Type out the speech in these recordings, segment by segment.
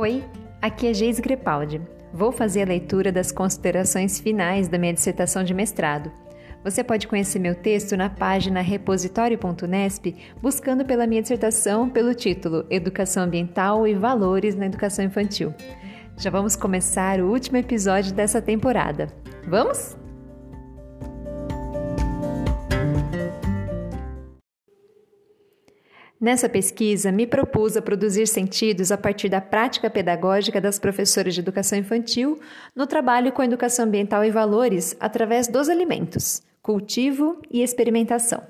Oi, aqui é Geis Grepaldi. Vou fazer a leitura das considerações finais da minha dissertação de mestrado. Você pode conhecer meu texto na página repositório.nesp, buscando pela minha dissertação pelo título Educação Ambiental e Valores na Educação Infantil. Já vamos começar o último episódio dessa temporada. Vamos? Nessa pesquisa, me propus a produzir sentidos a partir da prática pedagógica das professoras de educação infantil no trabalho com educação ambiental e valores através dos alimentos, cultivo e experimentação,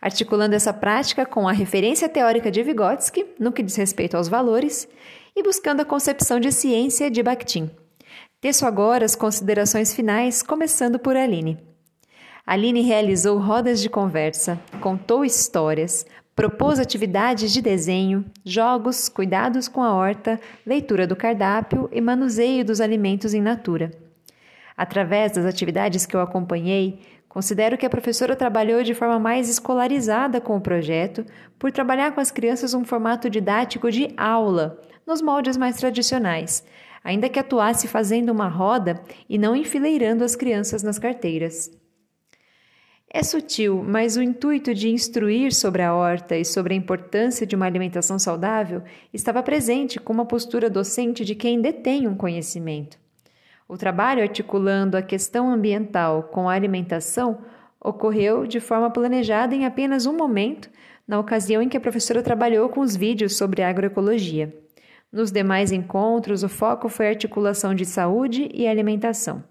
articulando essa prática com a referência teórica de Vygotsky no que diz respeito aos valores e buscando a concepção de ciência de Bakhtin. Teço agora as considerações finais, começando por Aline. Aline realizou rodas de conversa, contou histórias, Propôs atividades de desenho, jogos, cuidados com a horta, leitura do cardápio e manuseio dos alimentos em natura. Através das atividades que eu acompanhei, considero que a professora trabalhou de forma mais escolarizada com o projeto, por trabalhar com as crianças um formato didático de aula, nos moldes mais tradicionais, ainda que atuasse fazendo uma roda e não enfileirando as crianças nas carteiras. É sutil, mas o intuito de instruir sobre a horta e sobre a importância de uma alimentação saudável estava presente com uma postura docente de quem detém um conhecimento. O trabalho articulando a questão ambiental com a alimentação ocorreu de forma planejada em apenas um momento, na ocasião em que a professora trabalhou com os vídeos sobre agroecologia. Nos demais encontros, o foco foi a articulação de saúde e alimentação.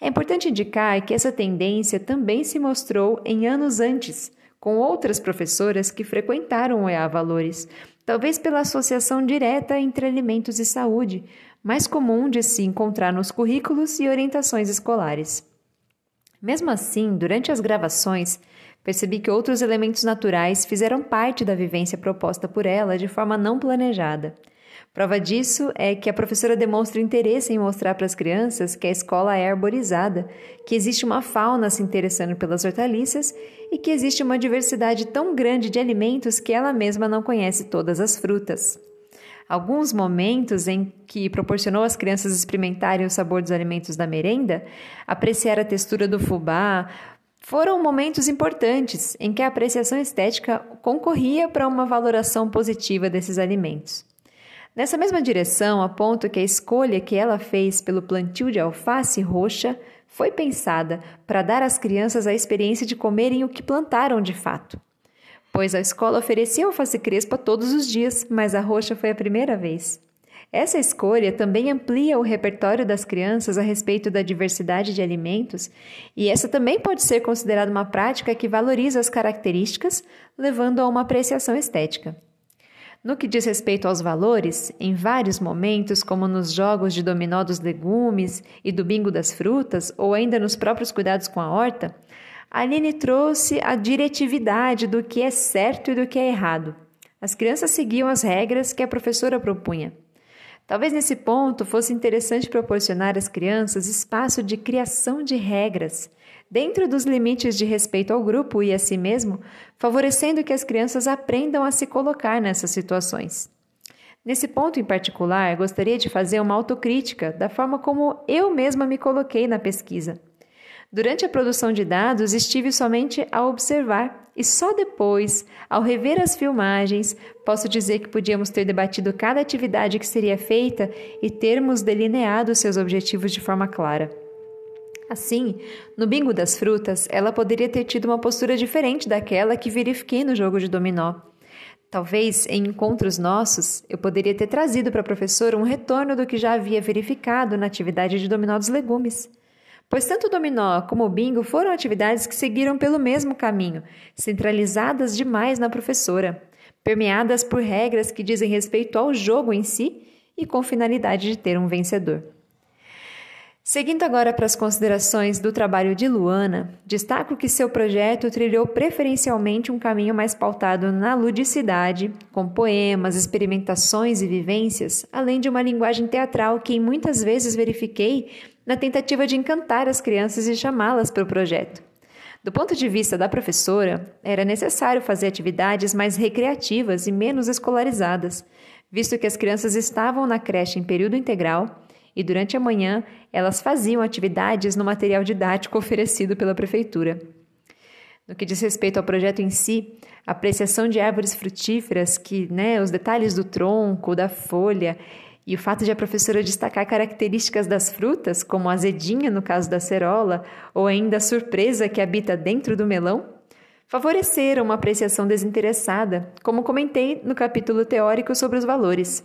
É importante indicar que essa tendência também se mostrou em anos antes, com outras professoras que frequentaram o EA Valores, talvez pela associação direta entre alimentos e saúde, mais comum de se encontrar nos currículos e orientações escolares. Mesmo assim, durante as gravações, percebi que outros elementos naturais fizeram parte da vivência proposta por ela de forma não planejada. Prova disso é que a professora demonstra interesse em mostrar para as crianças que a escola é arborizada, que existe uma fauna se interessando pelas hortaliças e que existe uma diversidade tão grande de alimentos que ela mesma não conhece todas as frutas. Alguns momentos em que proporcionou às crianças experimentarem o sabor dos alimentos da merenda, apreciar a textura do fubá, foram momentos importantes em que a apreciação estética concorria para uma valoração positiva desses alimentos. Nessa mesma direção, aponto que a escolha que ela fez pelo plantio de alface roxa foi pensada para dar às crianças a experiência de comerem o que plantaram de fato. Pois a escola oferecia alface crespa todos os dias, mas a roxa foi a primeira vez. Essa escolha também amplia o repertório das crianças a respeito da diversidade de alimentos, e essa também pode ser considerada uma prática que valoriza as características, levando a uma apreciação estética. No que diz respeito aos valores, em vários momentos, como nos jogos de dominó dos legumes e do bingo das frutas, ou ainda nos próprios cuidados com a horta, Aline trouxe a diretividade do que é certo e do que é errado. As crianças seguiam as regras que a professora propunha. Talvez nesse ponto fosse interessante proporcionar às crianças espaço de criação de regras, dentro dos limites de respeito ao grupo e a si mesmo, favorecendo que as crianças aprendam a se colocar nessas situações. Nesse ponto em particular, gostaria de fazer uma autocrítica da forma como eu mesma me coloquei na pesquisa. Durante a produção de dados, estive somente a observar e só depois, ao rever as filmagens, posso dizer que podíamos ter debatido cada atividade que seria feita e termos delineado seus objetivos de forma clara. Assim, no bingo das frutas, ela poderia ter tido uma postura diferente daquela que verifiquei no jogo de dominó. Talvez em encontros nossos eu poderia ter trazido para a professora um retorno do que já havia verificado na atividade de dominó dos legumes. Pois tanto o dominó como o bingo foram atividades que seguiram pelo mesmo caminho, centralizadas demais na professora, permeadas por regras que dizem respeito ao jogo em si e com finalidade de ter um vencedor. Seguindo agora para as considerações do trabalho de Luana, destaco que seu projeto trilhou preferencialmente um caminho mais pautado na ludicidade, com poemas, experimentações e vivências, além de uma linguagem teatral que muitas vezes verifiquei na tentativa de encantar as crianças e chamá-las para o projeto. Do ponto de vista da professora, era necessário fazer atividades mais recreativas e menos escolarizadas, visto que as crianças estavam na creche em período integral e durante a manhã elas faziam atividades no material didático oferecido pela prefeitura. No que diz respeito ao projeto em si, a apreciação de árvores frutíferas, que né, os detalhes do tronco, da folha e o fato de a professora destacar características das frutas, como a azedinha no caso da cerola, ou ainda a surpresa que habita dentro do melão, favoreceram uma apreciação desinteressada, como comentei no capítulo teórico sobre os valores.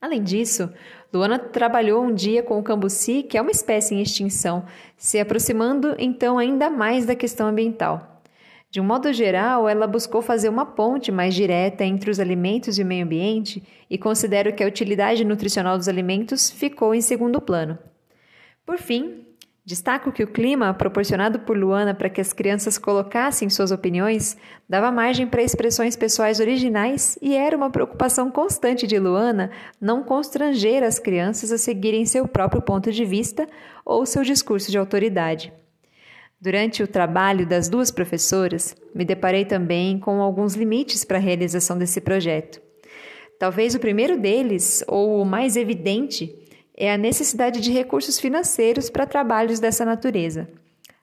Além disso, Luana trabalhou um dia com o cambuci, que é uma espécie em extinção, se aproximando então ainda mais da questão ambiental. De um modo geral, ela buscou fazer uma ponte mais direta entre os alimentos e o meio ambiente e considero que a utilidade nutricional dos alimentos ficou em segundo plano. Por fim, Destaco que o clima proporcionado por Luana para que as crianças colocassem suas opiniões dava margem para expressões pessoais originais e era uma preocupação constante de Luana não constranger as crianças a seguirem seu próprio ponto de vista ou seu discurso de autoridade. Durante o trabalho das duas professoras, me deparei também com alguns limites para a realização desse projeto. Talvez o primeiro deles, ou o mais evidente, é a necessidade de recursos financeiros para trabalhos dessa natureza.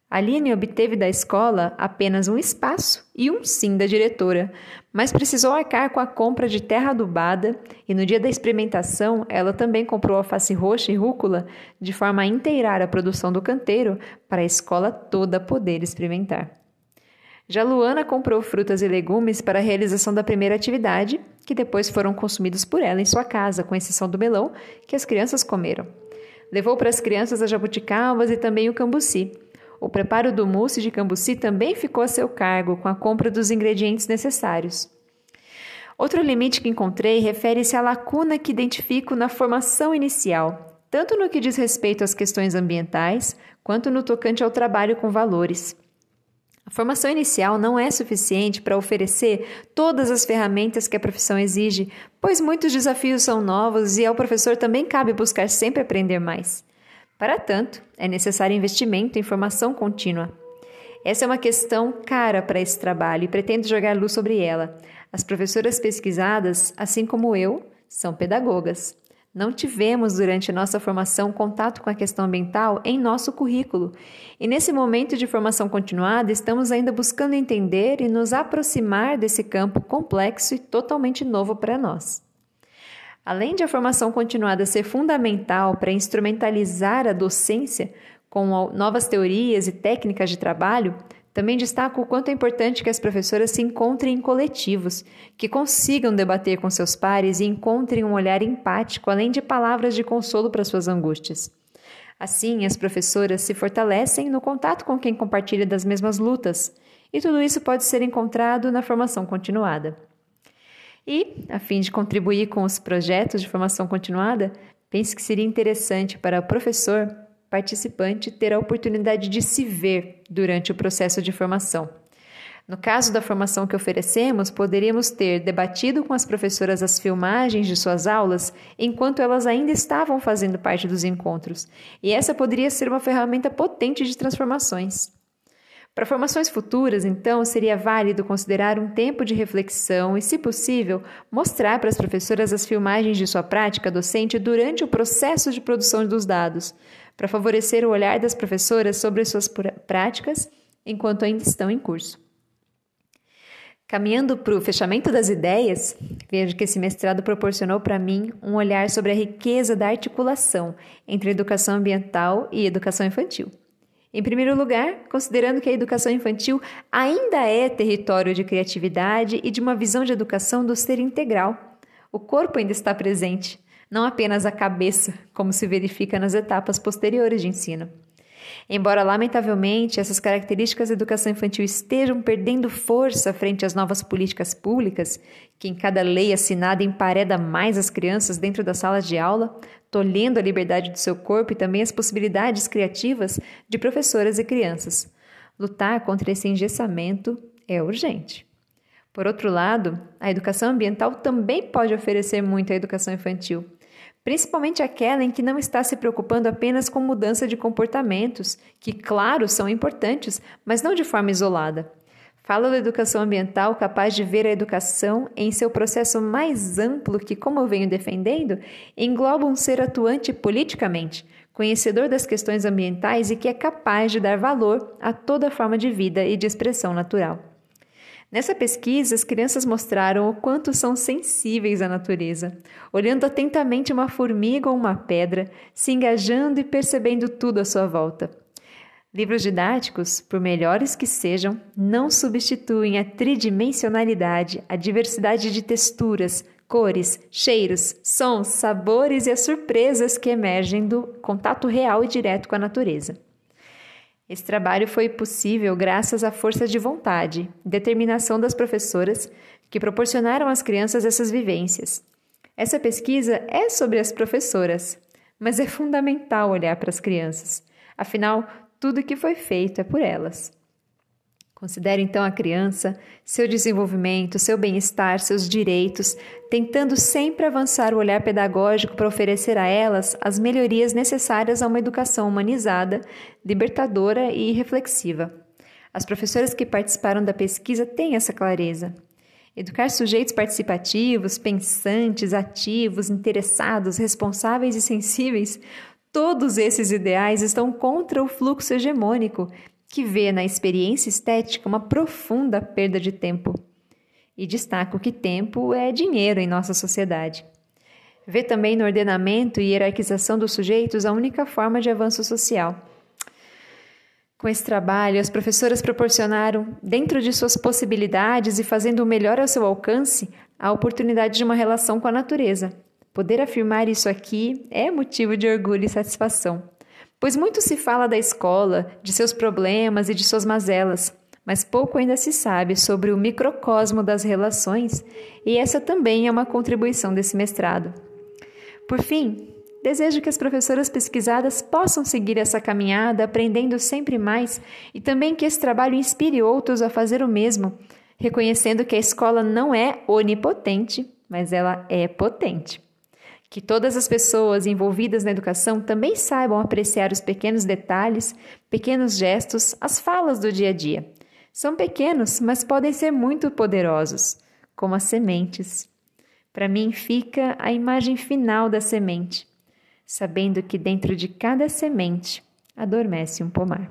Aline obteve da escola apenas um espaço e um sim da diretora, mas precisou arcar com a compra de terra adubada e no dia da experimentação ela também comprou alface roxa e rúcula de forma a inteirar a produção do canteiro para a escola toda poder experimentar. Já Luana comprou frutas e legumes para a realização da primeira atividade que depois foram consumidos por ela em sua casa, com exceção do melão, que as crianças comeram. Levou para as crianças as jabuticabas e também o cambuci. O preparo do mousse de cambuci também ficou a seu cargo, com a compra dos ingredientes necessários. Outro limite que encontrei refere-se à lacuna que identifico na formação inicial, tanto no que diz respeito às questões ambientais, quanto no tocante ao trabalho com valores. A formação inicial não é suficiente para oferecer todas as ferramentas que a profissão exige, pois muitos desafios são novos e ao professor também cabe buscar sempre aprender mais. Para tanto, é necessário investimento em formação contínua. Essa é uma questão cara para esse trabalho e pretendo jogar luz sobre ela. As professoras pesquisadas, assim como eu, são pedagogas. Não tivemos, durante nossa formação, contato com a questão ambiental em nosso currículo. E nesse momento de formação continuada, estamos ainda buscando entender e nos aproximar desse campo complexo e totalmente novo para nós. Além de a formação continuada ser fundamental para instrumentalizar a docência com novas teorias e técnicas de trabalho, também destaco o quanto é importante que as professoras se encontrem em coletivos, que consigam debater com seus pares e encontrem um olhar empático, além de palavras de consolo para suas angústias. Assim, as professoras se fortalecem no contato com quem compartilha das mesmas lutas, e tudo isso pode ser encontrado na formação continuada. E, a fim de contribuir com os projetos de formação continuada, penso que seria interessante para o professor participante ter a oportunidade de se ver durante o processo de formação. No caso da formação que oferecemos, poderíamos ter debatido com as professoras as filmagens de suas aulas enquanto elas ainda estavam fazendo parte dos encontros, e essa poderia ser uma ferramenta potente de transformações. Para formações futuras, então, seria válido considerar um tempo de reflexão e, se possível, mostrar para as professoras as filmagens de sua prática docente durante o processo de produção dos dados, para favorecer o olhar das professoras sobre suas práticas enquanto ainda estão em curso. Caminhando para o fechamento das ideias, vejo que esse mestrado proporcionou para mim um olhar sobre a riqueza da articulação entre educação ambiental e educação infantil. Em primeiro lugar, considerando que a educação infantil ainda é território de criatividade e de uma visão de educação do ser integral. O corpo ainda está presente, não apenas a cabeça, como se verifica nas etapas posteriores de ensino. Embora, lamentavelmente, essas características da educação infantil estejam perdendo força frente às novas políticas públicas, que em cada lei assinada empareda mais as crianças dentro das salas de aula, tolhendo a liberdade do seu corpo e também as possibilidades criativas de professoras e crianças. Lutar contra esse engessamento é urgente. Por outro lado, a educação ambiental também pode oferecer muito à educação infantil principalmente aquela em que não está se preocupando apenas com mudança de comportamentos, que, claro, são importantes, mas não de forma isolada. Fala da educação ambiental capaz de ver a educação em seu processo mais amplo que, como eu venho defendendo, engloba um ser atuante politicamente, conhecedor das questões ambientais e que é capaz de dar valor a toda forma de vida e de expressão natural. Nessa pesquisa, as crianças mostraram o quanto são sensíveis à natureza, olhando atentamente uma formiga ou uma pedra, se engajando e percebendo tudo à sua volta. Livros didáticos, por melhores que sejam, não substituem a tridimensionalidade, a diversidade de texturas, cores, cheiros, sons, sabores e as surpresas que emergem do contato real e direto com a natureza. Esse trabalho foi possível graças à força de vontade e determinação das professoras que proporcionaram às crianças essas vivências. Essa pesquisa é sobre as professoras, mas é fundamental olhar para as crianças. Afinal, tudo que foi feito é por elas. Considere então a criança, seu desenvolvimento, seu bem-estar, seus direitos, tentando sempre avançar o olhar pedagógico para oferecer a elas as melhorias necessárias a uma educação humanizada, libertadora e reflexiva. As professoras que participaram da pesquisa têm essa clareza. Educar sujeitos participativos, pensantes, ativos, interessados, responsáveis e sensíveis Todos esses ideais estão contra o fluxo hegemônico, que vê na experiência estética uma profunda perda de tempo. E destaco que tempo é dinheiro em nossa sociedade. Vê também no ordenamento e hierarquização dos sujeitos a única forma de avanço social. Com esse trabalho, as professoras proporcionaram, dentro de suas possibilidades e fazendo o melhor ao seu alcance, a oportunidade de uma relação com a natureza, Poder afirmar isso aqui é motivo de orgulho e satisfação, pois muito se fala da escola, de seus problemas e de suas mazelas, mas pouco ainda se sabe sobre o microcosmo das relações, e essa também é uma contribuição desse mestrado. Por fim, desejo que as professoras pesquisadas possam seguir essa caminhada, aprendendo sempre mais, e também que esse trabalho inspire outros a fazer o mesmo, reconhecendo que a escola não é onipotente, mas ela é potente. Que todas as pessoas envolvidas na educação também saibam apreciar os pequenos detalhes, pequenos gestos, as falas do dia a dia. São pequenos, mas podem ser muito poderosos, como as sementes. Para mim fica a imagem final da semente, sabendo que dentro de cada semente adormece um pomar.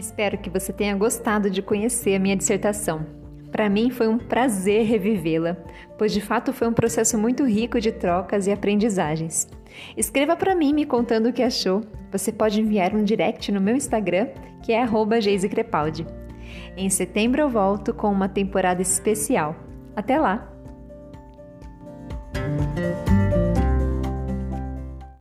Espero que você tenha gostado de conhecer a minha dissertação. Para mim foi um prazer revivê-la, pois de fato foi um processo muito rico de trocas e aprendizagens. Escreva para mim me contando o que achou. Você pode enviar um direct no meu Instagram, que é @geisecrepaldi. Em setembro eu volto com uma temporada especial. Até lá!